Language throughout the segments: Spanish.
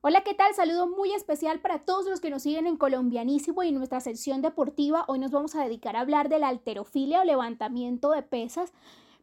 Hola, ¿qué tal? Saludo muy especial para todos los que nos siguen en Colombianísimo y en nuestra sección deportiva. Hoy nos vamos a dedicar a hablar de la alterofilia o levantamiento de pesas.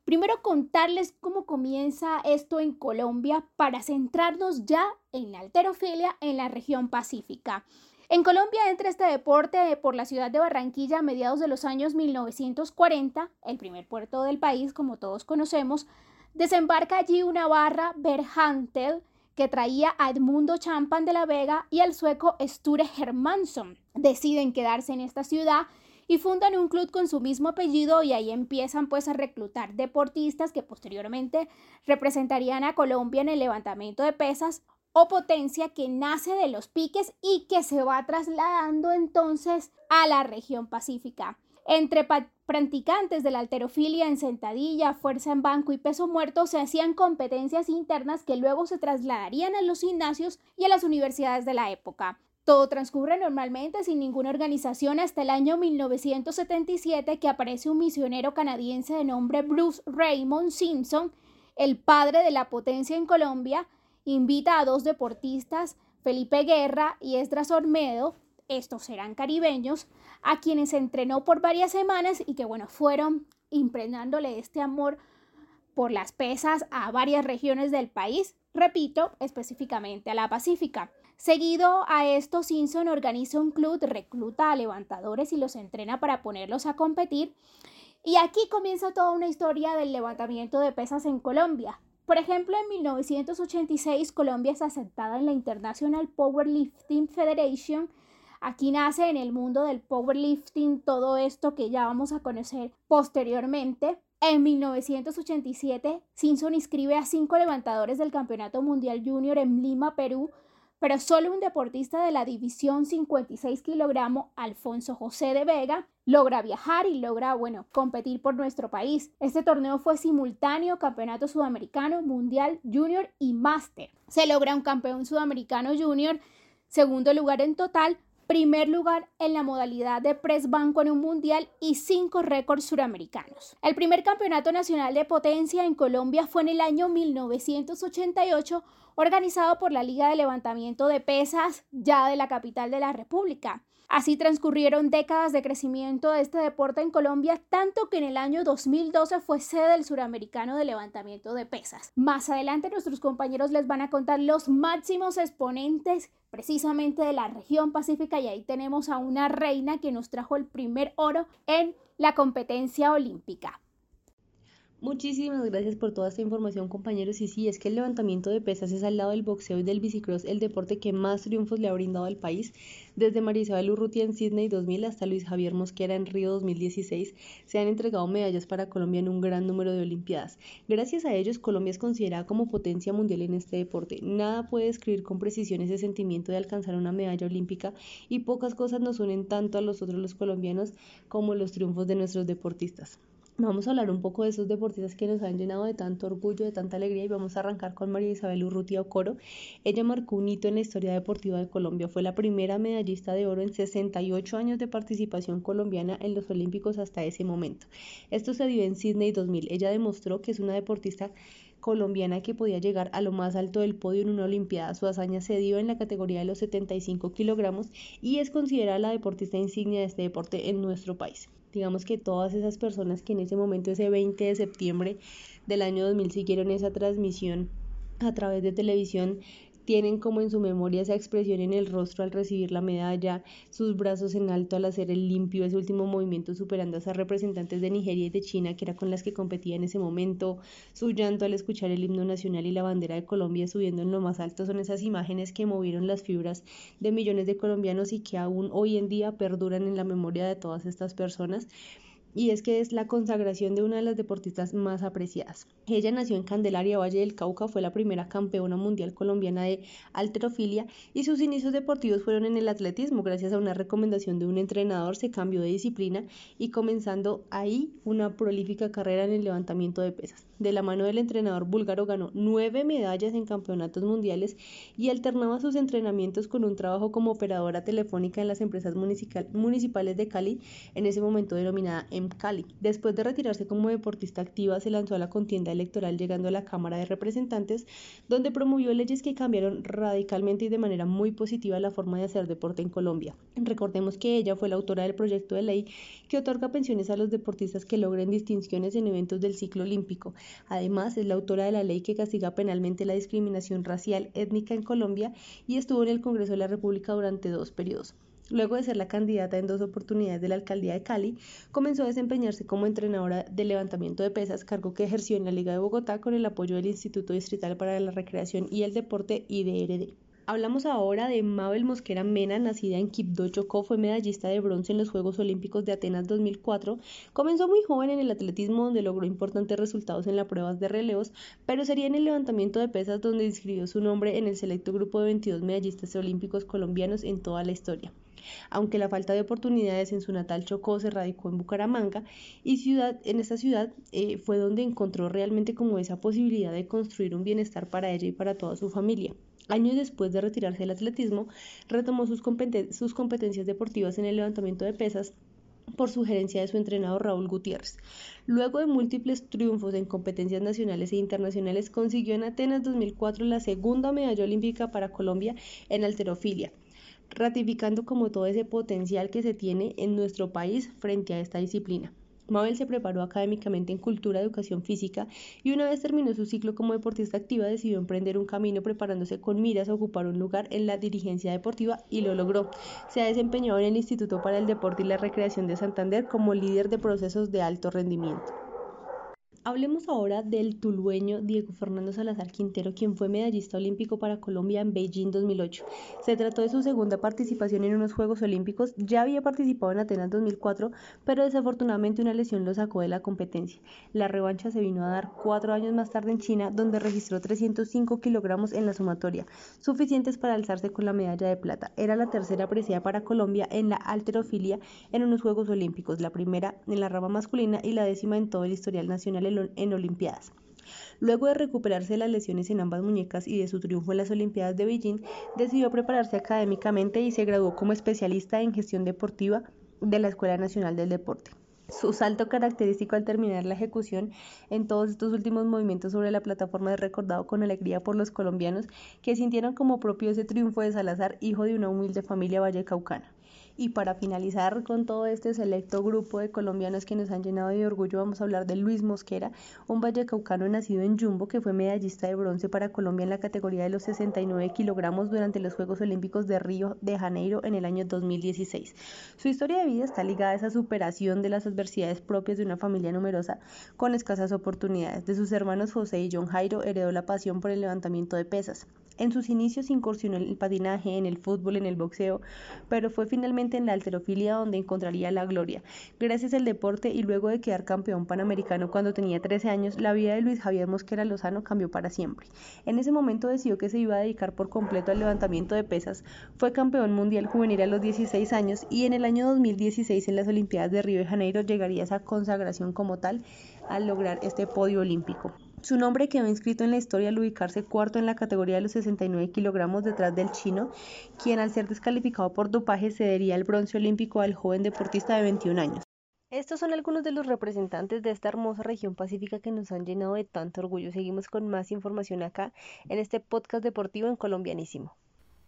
Primero contarles cómo comienza esto en Colombia para centrarnos ya en la alterofilia en la región pacífica. En Colombia entra este deporte por la ciudad de Barranquilla a mediados de los años 1940, el primer puerto del país, como todos conocemos. Desembarca allí una barra Berhantel, que traía a Edmundo Champan de la Vega y al sueco Sture Hermansson. Deciden quedarse en esta ciudad y fundan un club con su mismo apellido y ahí empiezan pues a reclutar deportistas que posteriormente representarían a Colombia en el levantamiento de pesas o potencia que nace de los piques y que se va trasladando entonces a la región pacífica. Entre practicantes de la alterofilia en sentadilla, fuerza en banco y peso muerto se hacían competencias internas que luego se trasladarían a los gimnasios y a las universidades de la época. Todo transcurre normalmente sin ninguna organización hasta el año 1977 que aparece un misionero canadiense de nombre Bruce Raymond Simpson, el padre de la potencia en Colombia, invita a dos deportistas, Felipe Guerra y Esdras Ormedo, estos eran caribeños, a quienes entrenó por varias semanas y que bueno, fueron impregnándole este amor por las pesas a varias regiones del país, repito, específicamente a la Pacífica. Seguido a esto, Simpson organiza un club, recluta a levantadores y los entrena para ponerlos a competir. Y aquí comienza toda una historia del levantamiento de pesas en Colombia. Por ejemplo, en 1986 Colombia es aceptada en la International Powerlifting Federation Aquí nace en el mundo del powerlifting todo esto que ya vamos a conocer posteriormente. En 1987, Simpson inscribe a cinco levantadores del Campeonato Mundial Junior en Lima, Perú, pero solo un deportista de la división 56 kilogramos, Alfonso José de Vega, logra viajar y logra, bueno, competir por nuestro país. Este torneo fue simultáneo, campeonato sudamericano, mundial, junior y máster. Se logra un campeón sudamericano junior, segundo lugar en total, primer lugar en la modalidad de press banco en un mundial y cinco récords suramericanos. El primer campeonato nacional de potencia en Colombia fue en el año 1988, organizado por la Liga de Levantamiento de Pesas, ya de la capital de la República. Así transcurrieron décadas de crecimiento de este deporte en Colombia, tanto que en el año 2012 fue sede del suramericano de levantamiento de pesas. Más adelante nuestros compañeros les van a contar los máximos exponentes precisamente de la región pacífica y ahí tenemos a una reina que nos trajo el primer oro en la competencia olímpica. Muchísimas gracias por toda esta información, compañeros. Y sí, es que el levantamiento de pesas es al lado del boxeo y del bicicross el deporte que más triunfos le ha brindado al país. Desde Marisabel Urrutia en Sydney 2000 hasta Luis Javier Mosquera en Río 2016 se han entregado medallas para Colombia en un gran número de Olimpiadas. Gracias a ellos, Colombia es considerada como potencia mundial en este deporte. Nada puede describir con precisión ese sentimiento de alcanzar una medalla olímpica y pocas cosas nos unen tanto a los otros los colombianos como los triunfos de nuestros deportistas. Vamos a hablar un poco de esos deportistas que nos han llenado de tanto orgullo, de tanta alegría y vamos a arrancar con María Isabel Urrutia Ocoro. Ella marcó un hito en la historia deportiva de Colombia. Fue la primera medallista de oro en 68 años de participación colombiana en los Olímpicos hasta ese momento. Esto se dio en Sydney 2000. Ella demostró que es una deportista colombiana que podía llegar a lo más alto del podio en una Olimpiada. Su hazaña se dio en la categoría de los 75 kilogramos y es considerada la deportista insignia de este deporte en nuestro país digamos que todas esas personas que en ese momento, ese 20 de septiembre del año 2000, siguieron esa transmisión a través de televisión, tienen como en su memoria esa expresión en el rostro al recibir la medalla, sus brazos en alto al hacer el limpio, ese último movimiento superando a esas representantes de Nigeria y de China, que era con las que competía en ese momento, su llanto al escuchar el himno nacional y la bandera de Colombia subiendo en lo más alto, son esas imágenes que movieron las fibras de millones de colombianos y que aún hoy en día perduran en la memoria de todas estas personas y es que es la consagración de una de las deportistas más apreciadas. Ella nació en Candelaria, Valle del Cauca, fue la primera campeona mundial colombiana de alterofilia y sus inicios deportivos fueron en el atletismo. Gracias a una recomendación de un entrenador se cambió de disciplina y comenzando ahí una prolífica carrera en el levantamiento de pesas. De la mano del entrenador búlgaro ganó nueve medallas en campeonatos mundiales y alternaba sus entrenamientos con un trabajo como operadora telefónica en las empresas municipales de Cali, en ese momento denominada Cali. Después de retirarse como deportista activa, se lanzó a la contienda electoral llegando a la Cámara de Representantes, donde promovió leyes que cambiaron radicalmente y de manera muy positiva la forma de hacer deporte en Colombia. Recordemos que ella fue la autora del proyecto de ley que otorga pensiones a los deportistas que logren distinciones en eventos del ciclo olímpico. Además, es la autora de la ley que castiga penalmente la discriminación racial étnica en Colombia y estuvo en el Congreso de la República durante dos periodos. Luego de ser la candidata en dos oportunidades de la alcaldía de Cali, comenzó a desempeñarse como entrenadora de levantamiento de pesas, cargo que ejerció en la Liga de Bogotá con el apoyo del Instituto Distrital para la Recreación y el Deporte IDRD. Hablamos ahora de Mabel Mosquera Mena, nacida en Quibdó, Chocó, fue medallista de bronce en los Juegos Olímpicos de Atenas 2004. Comenzó muy joven en el atletismo, donde logró importantes resultados en las pruebas de relevos, pero sería en el levantamiento de pesas donde inscribió su nombre en el selecto grupo de 22 medallistas olímpicos colombianos en toda la historia aunque la falta de oportunidades en su natal Chocó se radicó en Bucaramanga y ciudad, en esta ciudad eh, fue donde encontró realmente como esa posibilidad de construir un bienestar para ella y para toda su familia. Años después de retirarse del atletismo, retomó sus, sus competencias deportivas en el levantamiento de pesas por sugerencia de su entrenador Raúl Gutiérrez. Luego de múltiples triunfos en competencias nacionales e internacionales, consiguió en Atenas 2004 la segunda medalla olímpica para Colombia en alterofilia, ratificando como todo ese potencial que se tiene en nuestro país frente a esta disciplina. Mabel se preparó académicamente en cultura, educación física y una vez terminó su ciclo como deportista activa decidió emprender un camino preparándose con miras a ocupar un lugar en la dirigencia deportiva y lo logró. Se ha desempeñado en el Instituto para el Deporte y la Recreación de Santander como líder de procesos de alto rendimiento. Hablemos ahora del tulueño Diego Fernando Salazar Quintero, quien fue medallista olímpico para Colombia en Beijing 2008. Se trató de su segunda participación en unos Juegos Olímpicos. Ya había participado en Atenas 2004, pero desafortunadamente una lesión lo sacó de la competencia. La revancha se vino a dar cuatro años más tarde en China, donde registró 305 kilogramos en la sumatoria, suficientes para alzarse con la medalla de plata. Era la tercera apreciada para Colombia en la alterofilia en unos Juegos Olímpicos, la primera en la rama masculina y la décima en todo el historial nacional en Olimpiadas. Luego de recuperarse las lesiones en ambas muñecas y de su triunfo en las Olimpiadas de Beijing, decidió prepararse académicamente y se graduó como especialista en gestión deportiva de la Escuela Nacional del Deporte. Su salto característico al terminar la ejecución en todos estos últimos movimientos sobre la plataforma es recordado con alegría por los colombianos que sintieron como propio ese triunfo de Salazar, hijo de una humilde familia vallecaucana. Y para finalizar con todo este selecto grupo de colombianos que nos han llenado de orgullo, vamos a hablar de Luis Mosquera, un vallecaucano nacido en Jumbo que fue medallista de bronce para Colombia en la categoría de los 69 kilogramos durante los Juegos Olímpicos de Río de Janeiro en el año 2016. Su historia de vida está ligada a esa superación de las adversidades propias de una familia numerosa con escasas oportunidades. De sus hermanos José y John Jairo heredó la pasión por el levantamiento de pesas. En sus inicios incursionó en el patinaje, en el fútbol, en el boxeo, pero fue finalmente en la alterofilia donde encontraría la gloria. Gracias al deporte y luego de quedar campeón panamericano cuando tenía 13 años, la vida de Luis Javier Mosquera Lozano cambió para siempre. En ese momento decidió que se iba a dedicar por completo al levantamiento de pesas, fue campeón mundial juvenil a los 16 años y en el año 2016 en las Olimpiadas de Río de Janeiro llegaría a esa consagración como tal al lograr este podio olímpico. Su nombre quedó inscrito en la historia al ubicarse cuarto en la categoría de los 69 kilogramos detrás del chino, quien al ser descalificado por dopaje cedería el bronce olímpico al joven deportista de 21 años. Estos son algunos de los representantes de esta hermosa región pacífica que nos han llenado de tanto orgullo. Seguimos con más información acá en este podcast deportivo en Colombianísimo.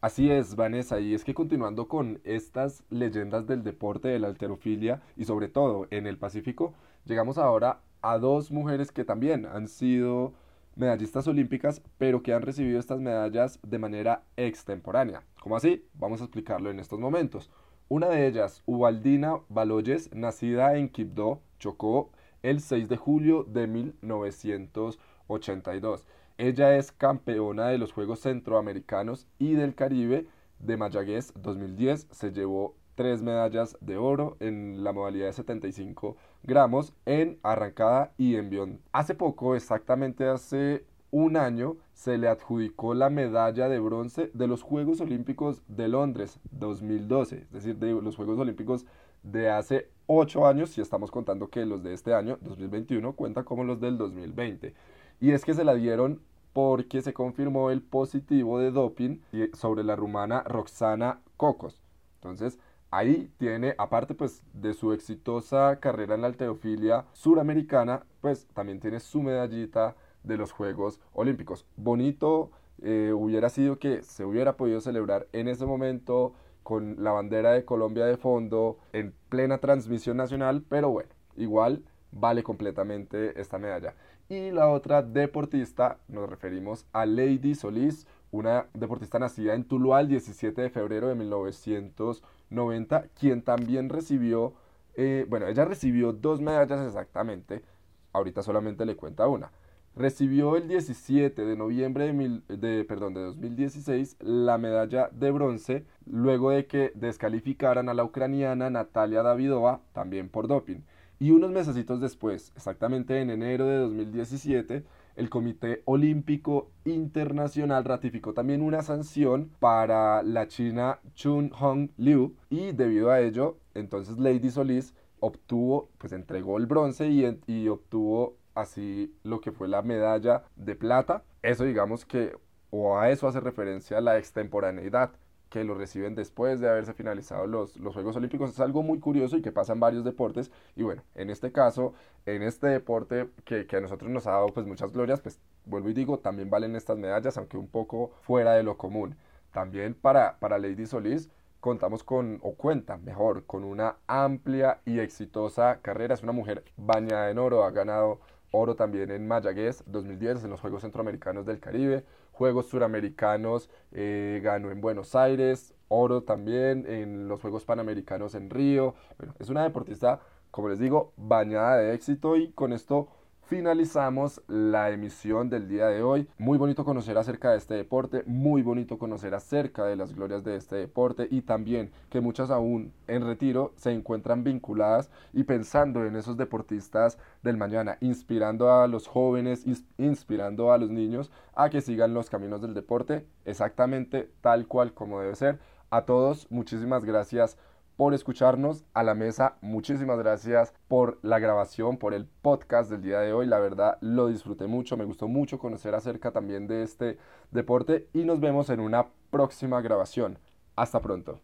Así es, Vanessa, y es que continuando con estas leyendas del deporte, de la alterofilia y sobre todo en el Pacífico, llegamos ahora a dos mujeres que también han sido medallistas olímpicas, pero que han recibido estas medallas de manera extemporánea. ¿Cómo así? Vamos a explicarlo en estos momentos. Una de ellas, Ubaldina Baloyes, nacida en Quibdó, Chocó, el 6 de julio de 1982. Ella es campeona de los Juegos Centroamericanos y del Caribe de Mayagüez 2010. Se llevó tres medallas de oro en la modalidad de 75 gramos en arrancada y envión. Hace poco, exactamente hace un año, se le adjudicó la medalla de bronce de los Juegos Olímpicos de Londres 2012, es decir, de los Juegos Olímpicos de hace ocho años, si estamos contando que los de este año, 2021, cuentan como los del 2020. Y es que se la dieron porque se confirmó el positivo de doping sobre la rumana Roxana Cocos. Entonces, ahí tiene, aparte pues de su exitosa carrera en la alterofilia suramericana, pues también tiene su medallita de los Juegos Olímpicos. Bonito eh, hubiera sido que se hubiera podido celebrar en ese momento con la bandera de Colombia de fondo en plena transmisión nacional, pero bueno, igual vale completamente esta medalla. Y la otra deportista, nos referimos a Lady Solís, una deportista nacida en Tuluá el 17 de febrero de 1990, quien también recibió, eh, bueno, ella recibió dos medallas exactamente, ahorita solamente le cuenta una. Recibió el 17 de noviembre de, de, perdón, de 2016 la medalla de bronce luego de que descalificaran a la ucraniana Natalia Davidova también por doping. Y unos meses después, exactamente en enero de 2017, el Comité Olímpico Internacional ratificó también una sanción para la china Chun Hong Liu y debido a ello, entonces Lady Solís obtuvo, pues entregó el bronce y, y obtuvo así lo que fue la medalla de plata. Eso digamos que, o a eso hace referencia la extemporaneidad que lo reciben después de haberse finalizado los, los, Juegos Olímpicos. Es algo muy curioso y que pasa en varios deportes. Y bueno, en este caso, en este deporte que, que, a nosotros nos ha dado pues muchas glorias, pues vuelvo y digo, también valen estas medallas, aunque un poco fuera de lo común. También para, para Lady Solís contamos con, o cuenta mejor, con una amplia y exitosa carrera. Es una mujer bañada en oro, ha ganado oro también en Mayagüez 2010 en los Juegos Centroamericanos del Caribe, Juegos Suramericanos eh, ganó en Buenos Aires, oro también en los Juegos Panamericanos en Río. Bueno, es una deportista, como les digo, bañada de éxito y con esto finalizamos la emisión del día de hoy. Muy bonito conocer acerca de este deporte, muy bonito conocer acerca de las glorias de este deporte y también que muchas aún en retiro se encuentran vinculadas y pensando en esos deportistas del mañana, inspirando a los jóvenes, inspirando a los niños a que sigan los caminos del deporte exactamente tal cual como debe ser. A todos, muchísimas gracias por escucharnos a la mesa. Muchísimas gracias por la grabación, por el podcast del día de hoy. La verdad lo disfruté mucho, me gustó mucho conocer acerca también de este deporte y nos vemos en una próxima grabación. Hasta pronto.